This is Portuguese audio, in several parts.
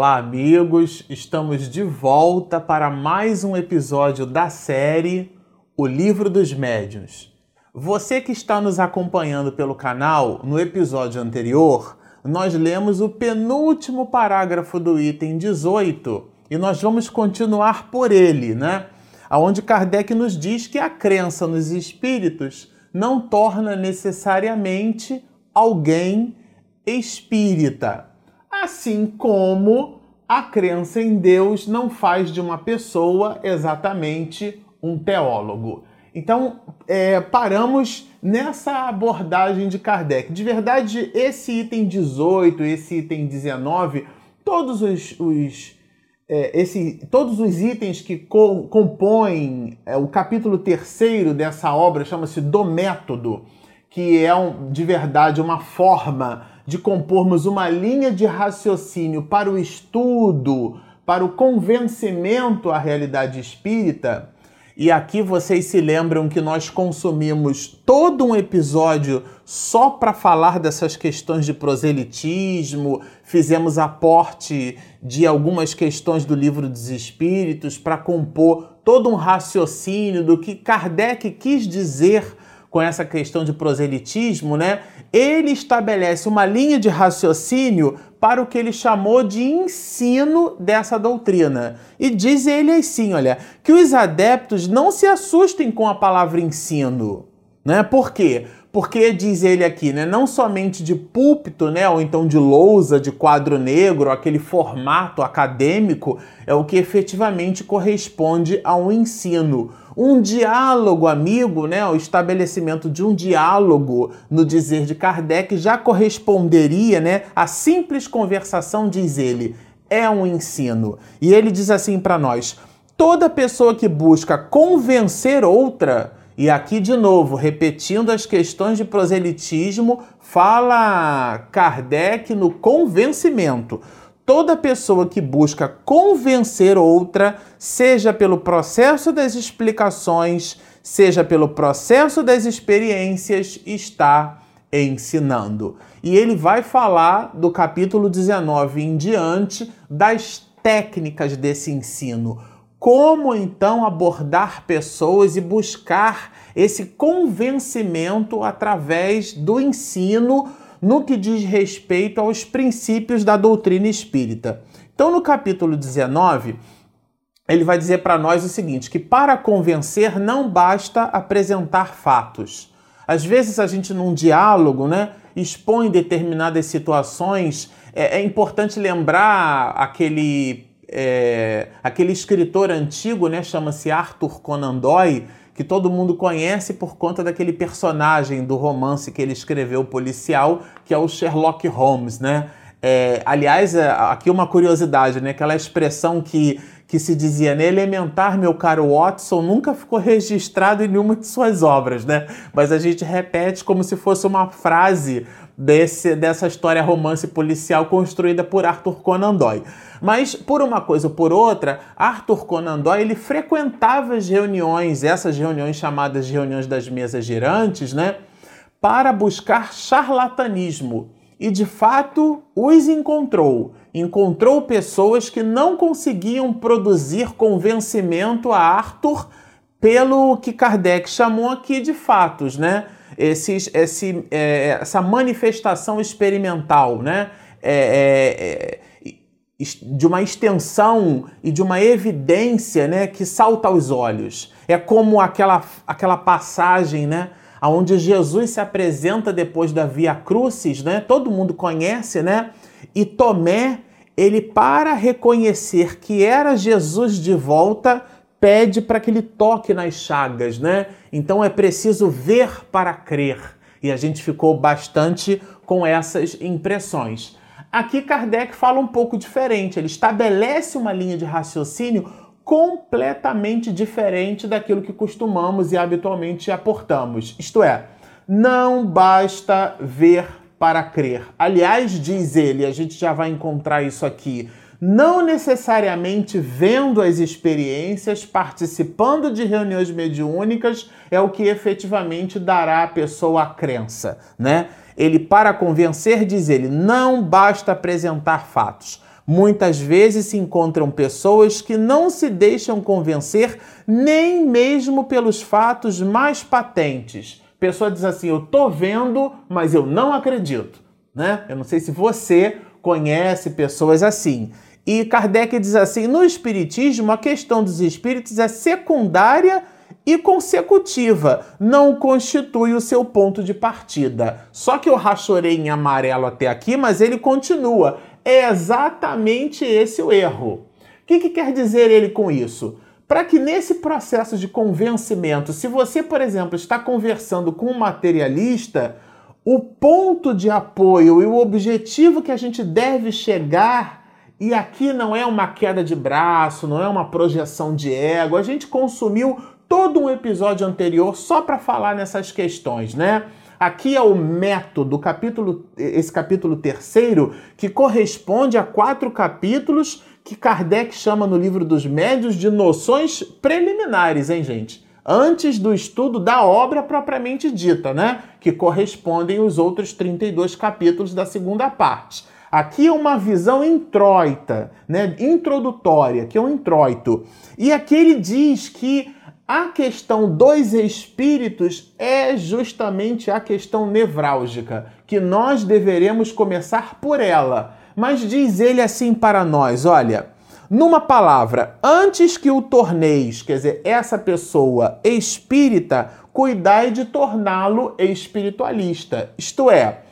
Olá, amigos! Estamos de volta para mais um episódio da série O Livro dos Médiuns. Você que está nos acompanhando pelo canal, no episódio anterior, nós lemos o penúltimo parágrafo do item 18 e nós vamos continuar por ele, né? Onde Kardec nos diz que a crença nos espíritos não torna necessariamente alguém espírita assim como a crença em Deus não faz de uma pessoa exatamente um teólogo. Então, é, paramos nessa abordagem de Kardec. De verdade, esse item 18, esse item 19, todos os, os é, esse, todos os itens que co compõem é, o capítulo terceiro dessa obra chama-se Do Método, que é um, de verdade uma forma de compormos uma linha de raciocínio para o estudo, para o convencimento à realidade espírita. E aqui vocês se lembram que nós consumimos todo um episódio só para falar dessas questões de proselitismo, fizemos aporte de algumas questões do livro dos Espíritos para compor todo um raciocínio do que Kardec quis dizer com essa questão de proselitismo, né? Ele estabelece uma linha de raciocínio para o que ele chamou de ensino dessa doutrina. E diz ele assim, olha, que os adeptos não se assustem com a palavra ensino, né? Por quê? Porque diz ele aqui, né, não somente de púlpito, né, ou então de lousa, de quadro negro, aquele formato acadêmico, é o que efetivamente corresponde a um ensino um diálogo amigo, né, o estabelecimento de um diálogo no dizer de Kardec já corresponderia, né, a simples conversação, diz ele, é um ensino. E ele diz assim para nós: toda pessoa que busca convencer outra, e aqui de novo, repetindo as questões de proselitismo, fala Kardec no convencimento toda pessoa que busca convencer outra, seja pelo processo das explicações, seja pelo processo das experiências, está ensinando. E ele vai falar do capítulo 19 em diante das técnicas desse ensino. Como então abordar pessoas e buscar esse convencimento através do ensino no que diz respeito aos princípios da doutrina espírita. Então, no capítulo 19, ele vai dizer para nós o seguinte: que para convencer não basta apresentar fatos. Às vezes a gente num diálogo, né, expõe determinadas situações. É, é importante lembrar aquele é, aquele escritor antigo, né, chama-se Arthur Conan Doyle, que todo mundo conhece por conta daquele personagem do romance que ele escreveu policial, que é o Sherlock Holmes, né? É, aliás, é, aqui uma curiosidade, né? Aquela expressão que, que se dizia, né? Elementar, meu caro Watson, nunca ficou registrado em nenhuma de suas obras, né? Mas a gente repete como se fosse uma frase desse, dessa história romance policial construída por Arthur Conan Doyle. Mas por uma coisa ou por outra, Arthur Conan Doyle ele frequentava as reuniões, essas reuniões chamadas de reuniões das mesas girantes, né, para buscar charlatanismo. E de fato os encontrou. Encontrou pessoas que não conseguiam produzir convencimento a Arthur pelo que Kardec chamou aqui de fatos, né? Esses, esse, é, essa manifestação experimental, né? É, é, de uma extensão e de uma evidência né, que salta aos olhos. É como aquela, aquela passagem né, onde Jesus se apresenta depois da Via Crucis, né? todo mundo conhece, né? e Tomé, ele para reconhecer que era Jesus de volta, pede para que ele toque nas chagas. Né? Então é preciso ver para crer. E a gente ficou bastante com essas impressões. Aqui Kardec fala um pouco diferente, ele estabelece uma linha de raciocínio completamente diferente daquilo que costumamos e habitualmente aportamos. Isto é, não basta ver para crer. Aliás, diz ele, a gente já vai encontrar isso aqui, não necessariamente vendo as experiências, participando de reuniões mediúnicas, é o que efetivamente dará à pessoa a crença, né? Ele, para convencer, diz ele, não basta apresentar fatos. Muitas vezes se encontram pessoas que não se deixam convencer nem mesmo pelos fatos mais patentes. A pessoa diz assim: Eu tô vendo, mas eu não acredito. Né? Eu não sei se você conhece pessoas assim. E Kardec diz assim: no Espiritismo, a questão dos espíritos é secundária e consecutiva, não constitui o seu ponto de partida. Só que eu rachorei em amarelo até aqui, mas ele continua. É exatamente esse o erro. O que, que quer dizer ele com isso? Para que nesse processo de convencimento, se você, por exemplo, está conversando com um materialista, o ponto de apoio e o objetivo que a gente deve chegar, e aqui não é uma queda de braço, não é uma projeção de ego, a gente consumiu todo um episódio anterior só para falar nessas questões, né? Aqui é o método, capítulo, esse capítulo terceiro, que corresponde a quatro capítulos que Kardec chama no livro dos médios de noções preliminares, hein, gente? Antes do estudo da obra propriamente dita, né? Que correspondem os outros 32 capítulos da segunda parte. Aqui é uma visão introita, né? Introdutória, que é um introito. E aqui ele diz que a questão dos espíritos é justamente a questão nevrálgica, que nós deveremos começar por ela. Mas diz ele assim para nós: olha, numa palavra, antes que o torneis, quer dizer, essa pessoa espírita, cuidai de torná-lo espiritualista. Isto é,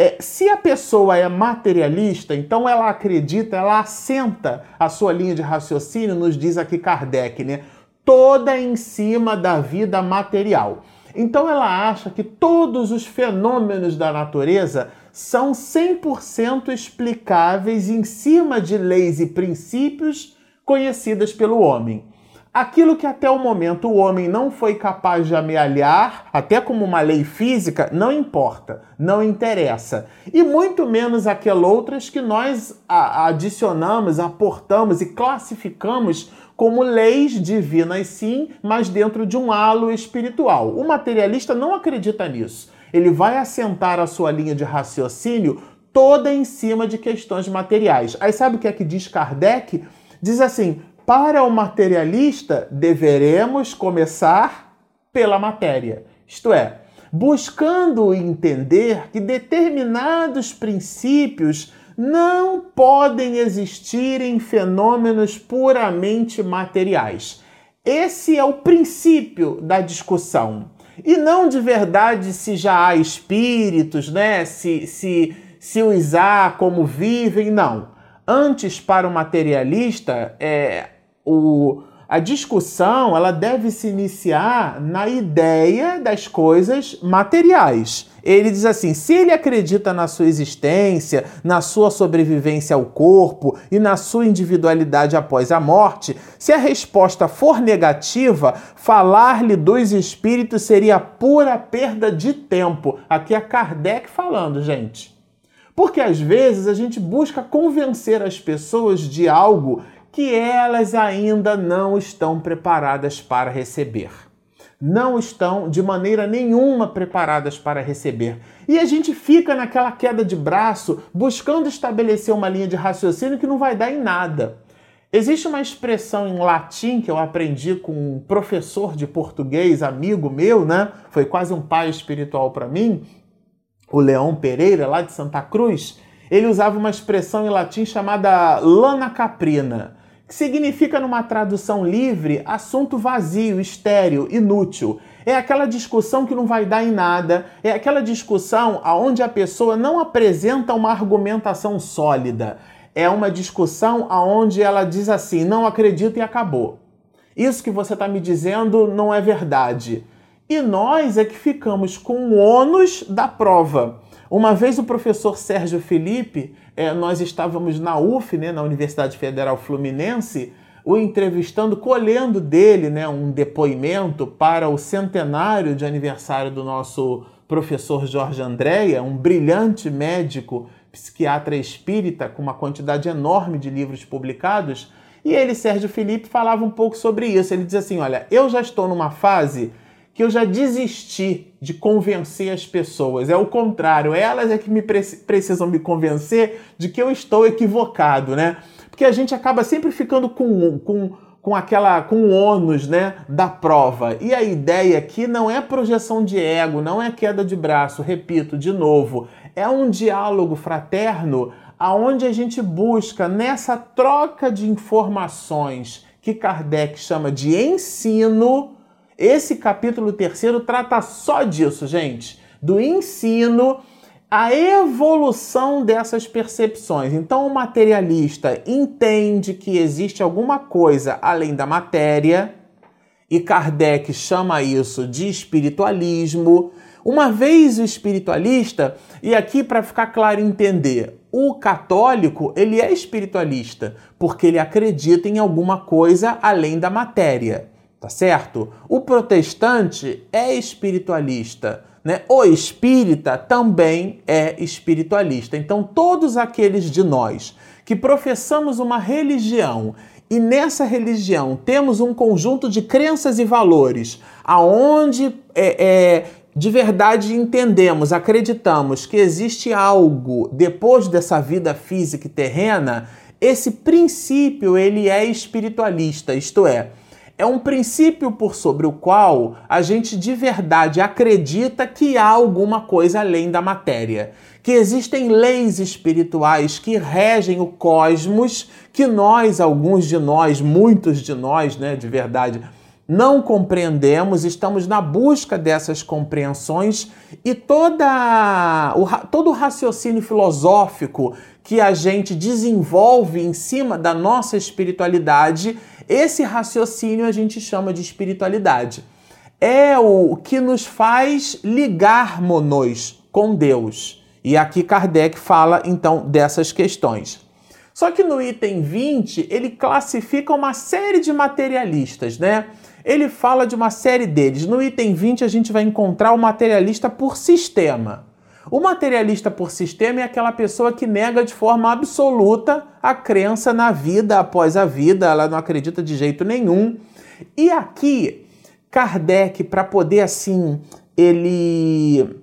é, se a pessoa é materialista, então ela acredita, ela assenta a sua linha de raciocínio, nos diz aqui Kardec, né? toda em cima da vida material. Então ela acha que todos os fenômenos da natureza são 100% explicáveis em cima de leis e princípios conhecidas pelo homem. Aquilo que até o momento o homem não foi capaz de amealhar, até como uma lei física, não importa, não interessa. E muito menos aquelas outras que nós adicionamos, aportamos e classificamos como leis divinas, sim, mas dentro de um halo espiritual. O materialista não acredita nisso. Ele vai assentar a sua linha de raciocínio toda em cima de questões materiais. Aí sabe o que é que diz Kardec? Diz assim: para o materialista, deveremos começar pela matéria. Isto é, buscando entender que determinados princípios não podem existir em fenômenos puramente materiais. Esse é o princípio da discussão. E não de verdade se já há espíritos, né? Se, se, se os há, como vivem, não. Antes, para o materialista, é, o, a discussão ela deve se iniciar na ideia das coisas materiais. Ele diz assim: se ele acredita na sua existência, na sua sobrevivência ao corpo e na sua individualidade após a morte, se a resposta for negativa, falar-lhe dos espíritos seria pura perda de tempo. Aqui é Kardec falando, gente. Porque às vezes a gente busca convencer as pessoas de algo que elas ainda não estão preparadas para receber. Não estão de maneira nenhuma preparadas para receber. E a gente fica naquela queda de braço, buscando estabelecer uma linha de raciocínio que não vai dar em nada. Existe uma expressão em latim que eu aprendi com um professor de português, amigo meu, né? Foi quase um pai espiritual para mim, o Leão Pereira, lá de Santa Cruz. Ele usava uma expressão em latim chamada lana caprina que significa, numa tradução livre, assunto vazio, estéril, inútil. É aquela discussão que não vai dar em nada, é aquela discussão onde a pessoa não apresenta uma argumentação sólida. É uma discussão onde ela diz assim: não acredito e acabou. Isso que você está me dizendo não é verdade. E nós é que ficamos com o ônus da prova. Uma vez o professor Sérgio Felipe, é, nós estávamos na UF, né, na Universidade Federal Fluminense, o entrevistando, colhendo dele né, um depoimento para o centenário de aniversário do nosso professor Jorge Andréia, um brilhante médico psiquiatra espírita com uma quantidade enorme de livros publicados. E ele, Sérgio Felipe, falava um pouco sobre isso. Ele diz assim: Olha, eu já estou numa fase que eu já desisti de convencer as pessoas. É o contrário, elas é que me pre precisam me convencer de que eu estou equivocado, né? Porque a gente acaba sempre ficando com, com, com aquela com o ônus, né, da prova. E a ideia aqui não é projeção de ego, não é queda de braço, repito de novo, é um diálogo fraterno aonde a gente busca nessa troca de informações que Kardec chama de ensino, esse capítulo terceiro trata só disso, gente, do ensino, a evolução dessas percepções. Então, o materialista entende que existe alguma coisa além da matéria, e Kardec chama isso de espiritualismo. Uma vez o espiritualista, e aqui para ficar claro entender, o católico, ele é espiritualista, porque ele acredita em alguma coisa além da matéria tá certo? O protestante é espiritualista, né? O espírita também é espiritualista. Então, todos aqueles de nós que professamos uma religião e nessa religião temos um conjunto de crenças e valores, aonde é, é, de verdade entendemos, acreditamos que existe algo depois dessa vida física e terrena, esse princípio ele é espiritualista, isto é, é um princípio por sobre o qual a gente de verdade acredita que há alguma coisa além da matéria, que existem leis espirituais que regem o cosmos, que nós, alguns de nós, muitos de nós, né, de verdade, não compreendemos, estamos na busca dessas compreensões e toda, o, todo o raciocínio filosófico que a gente desenvolve em cima da nossa espiritualidade esse raciocínio a gente chama de espiritualidade. É o que nos faz ligarmos com Deus. E aqui Kardec fala então dessas questões. Só que no item 20, ele classifica uma série de materialistas, né? Ele fala de uma série deles. No item 20, a gente vai encontrar o materialista por sistema. O materialista por sistema é aquela pessoa que nega de forma absoluta a crença na vida após a vida, ela não acredita de jeito nenhum. E aqui, Kardec, para poder assim, ele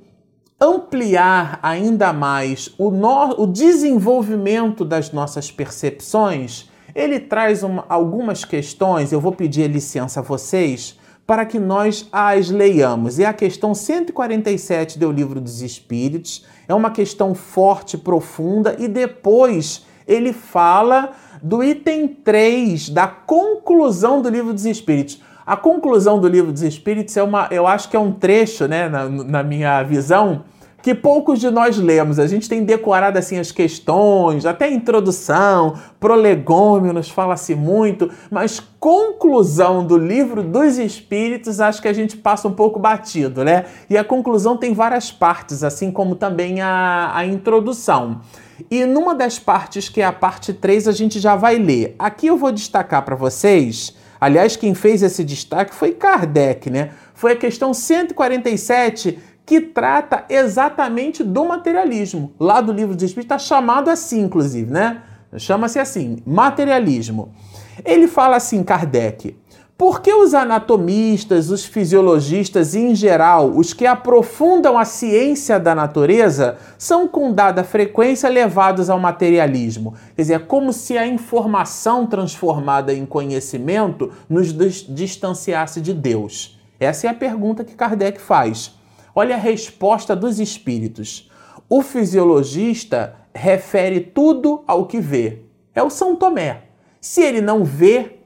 ampliar ainda mais o, no, o desenvolvimento das nossas percepções, ele traz uma, algumas questões, eu vou pedir licença a vocês para que nós as leiamos. É a questão 147 do Livro dos Espíritos, é uma questão forte, profunda, e depois ele fala do item 3 da conclusão do Livro dos Espíritos. A conclusão do Livro dos Espíritos é uma, eu acho que é um trecho, né, na, na minha visão, que poucos de nós lemos. A gente tem decorado assim as questões, até introdução, prolegômio nos fala-se muito, mas conclusão do livro dos Espíritos acho que a gente passa um pouco batido, né? E a conclusão tem várias partes, assim como também a, a introdução. E numa das partes, que é a parte 3, a gente já vai ler. Aqui eu vou destacar para vocês. Aliás, quem fez esse destaque foi Kardec, né? Foi a questão 147 que trata exatamente do materialismo. Lá do livro dos Espíritos está chamado assim, inclusive, né? Chama-se assim, materialismo. Ele fala assim, Kardec, por que os anatomistas, os fisiologistas e, em geral, os que aprofundam a ciência da natureza, são com dada frequência levados ao materialismo? Quer dizer, é como se a informação transformada em conhecimento nos distanciasse de Deus. Essa é a pergunta que Kardec faz. Olha a resposta dos espíritos. O fisiologista refere tudo ao que vê. É o São Tomé. Se ele não vê,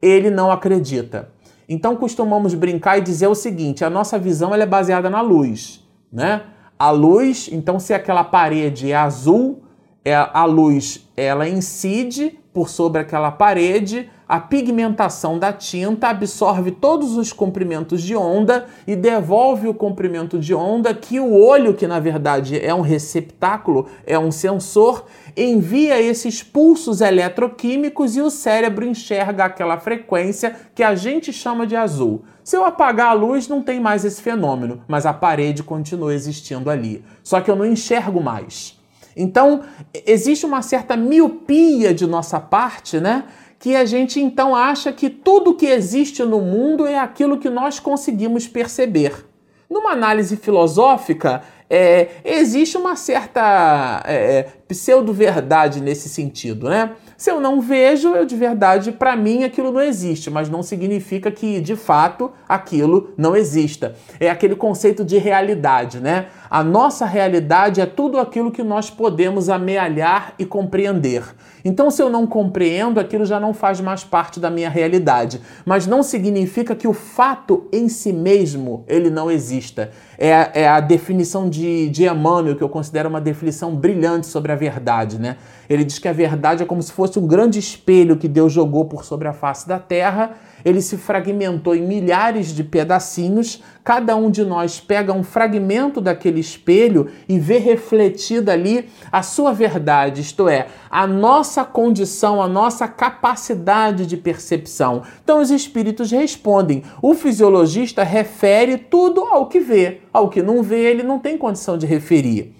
ele não acredita. Então costumamos brincar e dizer o seguinte: a nossa visão é baseada na luz, né? A luz, então se aquela parede é azul, é a luz ela incide por sobre aquela parede, a pigmentação da tinta absorve todos os comprimentos de onda e devolve o comprimento de onda que o olho, que na verdade é um receptáculo, é um sensor, envia esses pulsos eletroquímicos e o cérebro enxerga aquela frequência que a gente chama de azul. Se eu apagar a luz, não tem mais esse fenômeno, mas a parede continua existindo ali. Só que eu não enxergo mais. Então, existe uma certa miopia de nossa parte, né? que a gente então acha que tudo que existe no mundo é aquilo que nós conseguimos perceber. Numa análise filosófica, é, existe uma certa é, pseudo-verdade nesse sentido, né? Se eu não vejo, eu de verdade, para mim, aquilo não existe, mas não significa que de fato aquilo não exista. É aquele conceito de realidade, né? A nossa realidade é tudo aquilo que nós podemos amealhar e compreender. Então, se eu não compreendo, aquilo já não faz mais parte da minha realidade. Mas não significa que o fato em si mesmo ele não exista. É, é a definição de, de Emmanuel, que eu considero uma definição brilhante sobre a verdade, né? Ele diz que a verdade é como se fosse um grande espelho que Deus jogou por sobre a face da terra. Ele se fragmentou em milhares de pedacinhos. Cada um de nós pega um fragmento daquele espelho e vê refletida ali a sua verdade, isto é, a nossa condição, a nossa capacidade de percepção. Então os espíritos respondem. O fisiologista refere tudo ao que vê, ao que não vê, ele não tem condição de referir.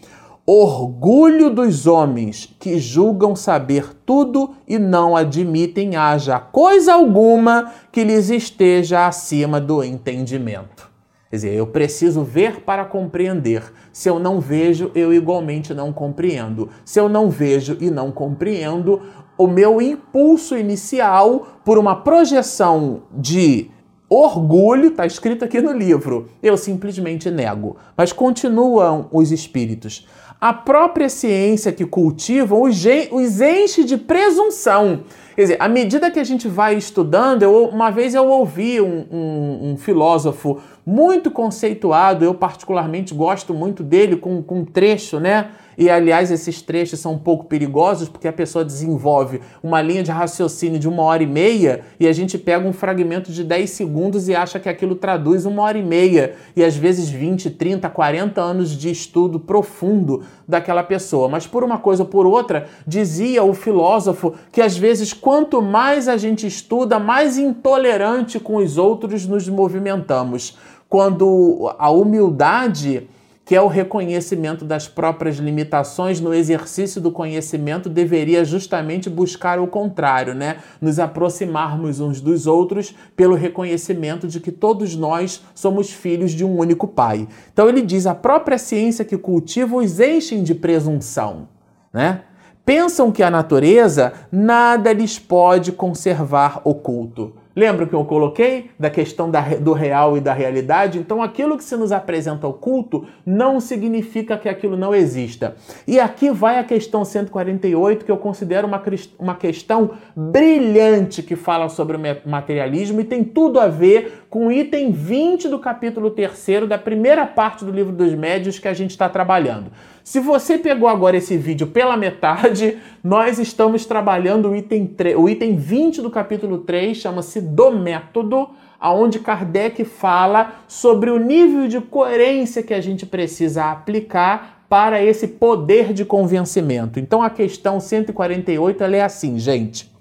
Orgulho dos homens que julgam saber tudo e não admitem haja coisa alguma que lhes esteja acima do entendimento. Quer dizer, eu preciso ver para compreender. Se eu não vejo, eu igualmente não compreendo. Se eu não vejo e não compreendo, o meu impulso inicial por uma projeção de orgulho, está escrito aqui no livro, eu simplesmente nego. Mas continuam os espíritos a própria ciência que cultivam os enche de presunção. Quer dizer, à medida que a gente vai estudando, eu, uma vez eu ouvi um, um, um filósofo muito conceituado, eu particularmente gosto muito dele, com, com um trecho, né? E aliás, esses trechos são um pouco perigosos porque a pessoa desenvolve uma linha de raciocínio de uma hora e meia e a gente pega um fragmento de 10 segundos e acha que aquilo traduz uma hora e meia e às vezes 20, 30, 40 anos de estudo profundo daquela pessoa. Mas por uma coisa ou por outra, dizia o filósofo que às vezes quanto mais a gente estuda, mais intolerante com os outros nos movimentamos. Quando a humildade que é o reconhecimento das próprias limitações no exercício do conhecimento, deveria justamente buscar o contrário, né? Nos aproximarmos uns dos outros pelo reconhecimento de que todos nós somos filhos de um único pai. Então ele diz: a própria ciência que cultiva os enchem de presunção, né? Pensam que a natureza nada lhes pode conservar oculto Lembra que eu coloquei da questão da, do real e da realidade? Então, aquilo que se nos apresenta oculto não significa que aquilo não exista. E aqui vai a questão 148, que eu considero uma, uma questão brilhante que fala sobre o materialismo e tem tudo a ver com o item 20 do capítulo 3 da primeira parte do livro dos médios que a gente está trabalhando. Se você pegou agora esse vídeo pela metade, nós estamos trabalhando o item, 3, o item 20 do capítulo 3, chama-se Do Método, aonde Kardec fala sobre o nível de coerência que a gente precisa aplicar para esse poder de convencimento. Então a questão 148 ela é assim, gente.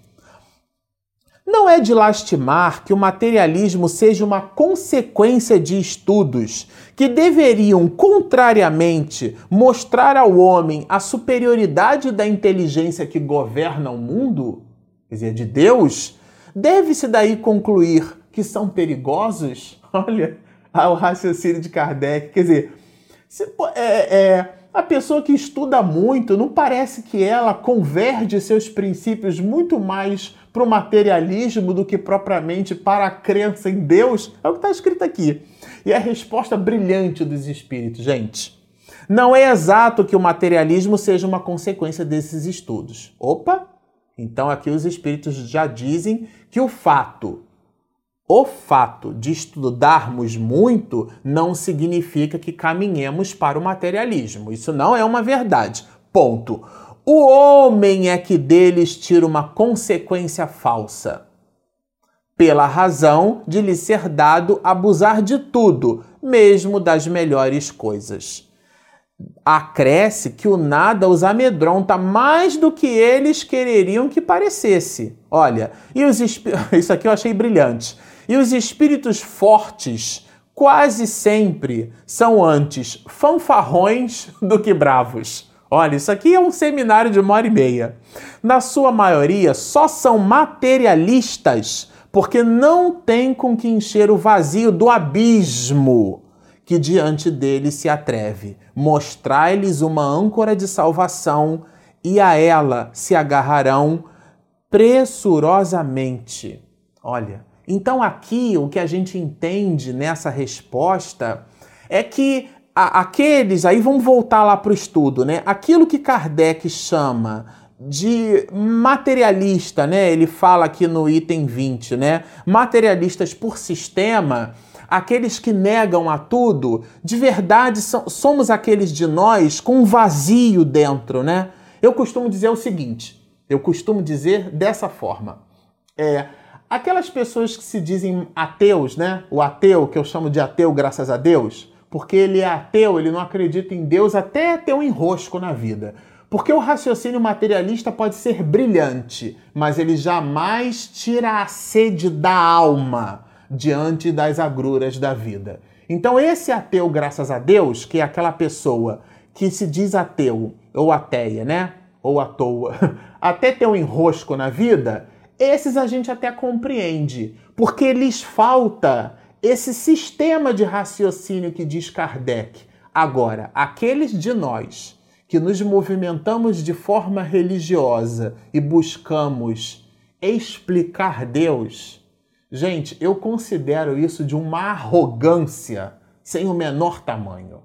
Não é de lastimar que o materialismo seja uma consequência de estudos que deveriam, contrariamente, mostrar ao homem a superioridade da inteligência que governa o mundo, quer dizer, de Deus, deve-se daí concluir que são perigosos? Olha o raciocínio de Kardec, quer dizer, é, é a pessoa que estuda muito, não parece que ela converge seus princípios muito mais para o materialismo do que propriamente para a crença em Deus? É o que está escrito aqui. E a resposta brilhante dos espíritos, gente. Não é exato que o materialismo seja uma consequência desses estudos. Opa! Então aqui os espíritos já dizem que o fato o fato de estudarmos muito não significa que caminhemos para o materialismo. Isso não é uma verdade. Ponto. O homem é que deles tira uma consequência falsa, pela razão de lhe ser dado abusar de tudo, mesmo das melhores coisas. Acresce que o nada os amedronta mais do que eles quereriam que parecesse. Olha, e os isso aqui eu achei brilhante. E os espíritos fortes quase sempre são antes fanfarrões do que bravos. Olha, isso aqui é um seminário de uma hora e meia. Na sua maioria, só são materialistas porque não tem com que encher o vazio do abismo que diante dele se atreve. Mostrai-lhes uma âncora de salvação e a ela se agarrarão pressurosamente. Olha, então aqui o que a gente entende nessa resposta é que a, aqueles, aí vamos voltar lá para o estudo, né? Aquilo que Kardec chama de materialista, né? Ele fala aqui no item 20, né? Materialistas por sistema, aqueles que negam a tudo, de verdade somos aqueles de nós com um vazio dentro, né? Eu costumo dizer o seguinte, eu costumo dizer dessa forma. É, aquelas pessoas que se dizem ateus, né? O ateu, que eu chamo de ateu graças a Deus, porque ele é ateu, ele não acredita em Deus até ter um enrosco na vida. Porque o raciocínio materialista pode ser brilhante, mas ele jamais tira a sede da alma diante das agruras da vida. Então, esse ateu, graças a Deus, que é aquela pessoa que se diz ateu ou ateia, né? Ou à toa, até ter um enrosco na vida, esses a gente até compreende, porque lhes falta esse sistema de raciocínio que diz Kardec. Agora, aqueles de nós que nos movimentamos de forma religiosa e buscamos explicar Deus, gente, eu considero isso de uma arrogância sem o menor tamanho.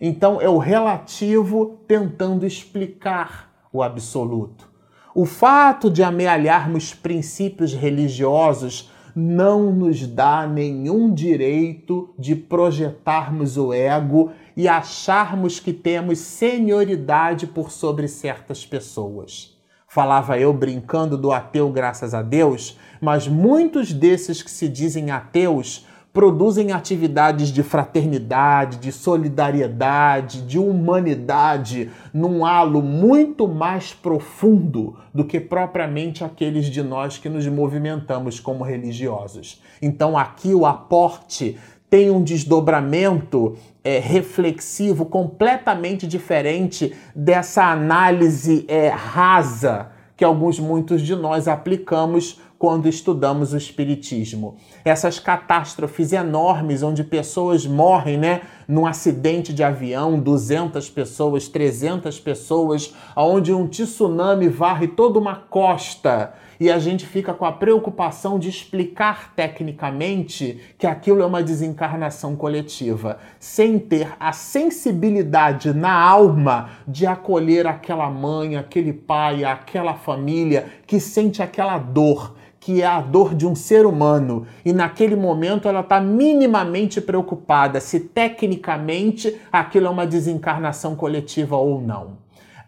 Então, é o relativo tentando explicar o absoluto. O fato de amealharmos princípios religiosos não nos dá nenhum direito de projetarmos o ego e acharmos que temos senioridade por sobre certas pessoas. Falava eu brincando do ateu, graças a Deus, mas muitos desses que se dizem ateus produzem atividades de fraternidade, de solidariedade, de humanidade, num halo muito mais profundo do que propriamente aqueles de nós que nos movimentamos como religiosos. Então aqui o aporte tem um desdobramento é, reflexivo completamente diferente dessa análise é, rasa que alguns muitos de nós aplicamos quando estudamos o Espiritismo. Essas catástrofes enormes onde pessoas morrem, né? Num acidente de avião, 200 pessoas, 300 pessoas, onde um tsunami varre toda uma costa e a gente fica com a preocupação de explicar tecnicamente que aquilo é uma desencarnação coletiva, sem ter a sensibilidade na alma de acolher aquela mãe, aquele pai, aquela família que sente aquela dor que é a dor de um ser humano, e naquele momento ela está minimamente preocupada se tecnicamente aquilo é uma desencarnação coletiva ou não.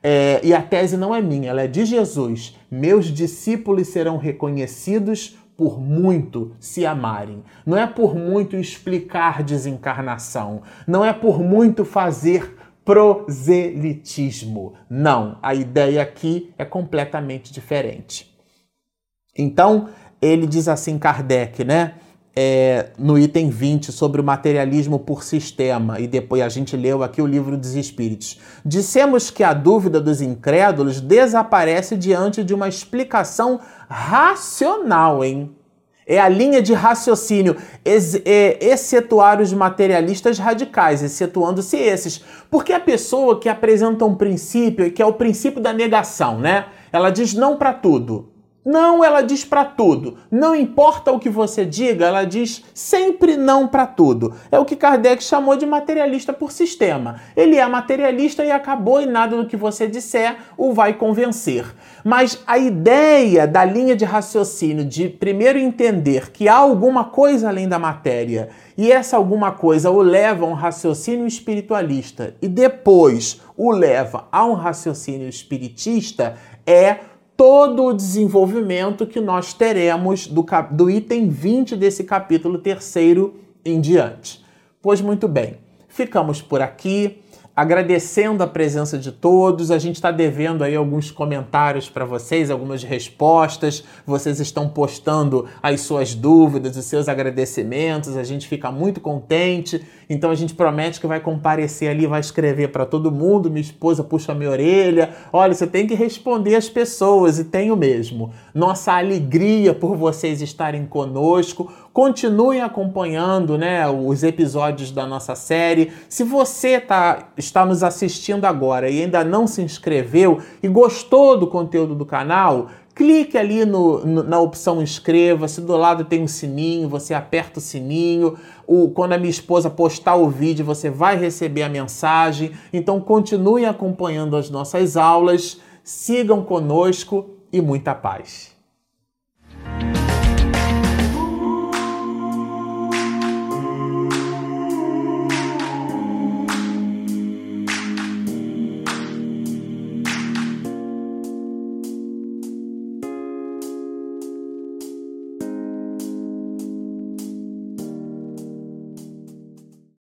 É, e a tese não é minha, ela é de Jesus. Meus discípulos serão reconhecidos por muito se amarem. Não é por muito explicar desencarnação, não é por muito fazer proselitismo. Não, a ideia aqui é completamente diferente. Então, ele diz assim, Kardec, né? É, no item 20 sobre o materialismo por sistema, e depois a gente leu aqui o livro dos Espíritos. Dissemos que a dúvida dos incrédulos desaparece diante de uma explicação racional, hein? É a linha de raciocínio, ex é, excetuar os materialistas radicais, excetuando-se esses. Porque a pessoa que apresenta um princípio, que é o princípio da negação, né? Ela diz não para tudo. Não, ela diz para tudo. Não importa o que você diga, ela diz sempre não para tudo. É o que Kardec chamou de materialista por sistema. Ele é materialista e acabou e nada do que você disser o vai convencer. Mas a ideia da linha de raciocínio de primeiro entender que há alguma coisa além da matéria e essa alguma coisa o leva a um raciocínio espiritualista e depois o leva a um raciocínio espiritista é todo o desenvolvimento que nós teremos do, do item 20 desse capítulo terceiro em diante. Pois muito bem, ficamos por aqui. agradecendo a presença de todos. A gente está devendo aí alguns comentários para vocês, algumas respostas. Vocês estão postando as suas dúvidas, os seus agradecimentos. A gente fica muito contente. Então a gente promete que vai comparecer ali, vai escrever para todo mundo. Minha esposa puxa minha orelha. Olha, você tem que responder as pessoas e tenho mesmo. Nossa alegria por vocês estarem conosco. Continuem acompanhando né, os episódios da nossa série. Se você tá, está nos assistindo agora e ainda não se inscreveu e gostou do conteúdo do canal, clique ali no, no, na opção inscreva-se, do lado tem um sininho, você aperta o sininho, o, quando a minha esposa postar o vídeo você vai receber a mensagem, então continue acompanhando as nossas aulas, sigam conosco e muita paz.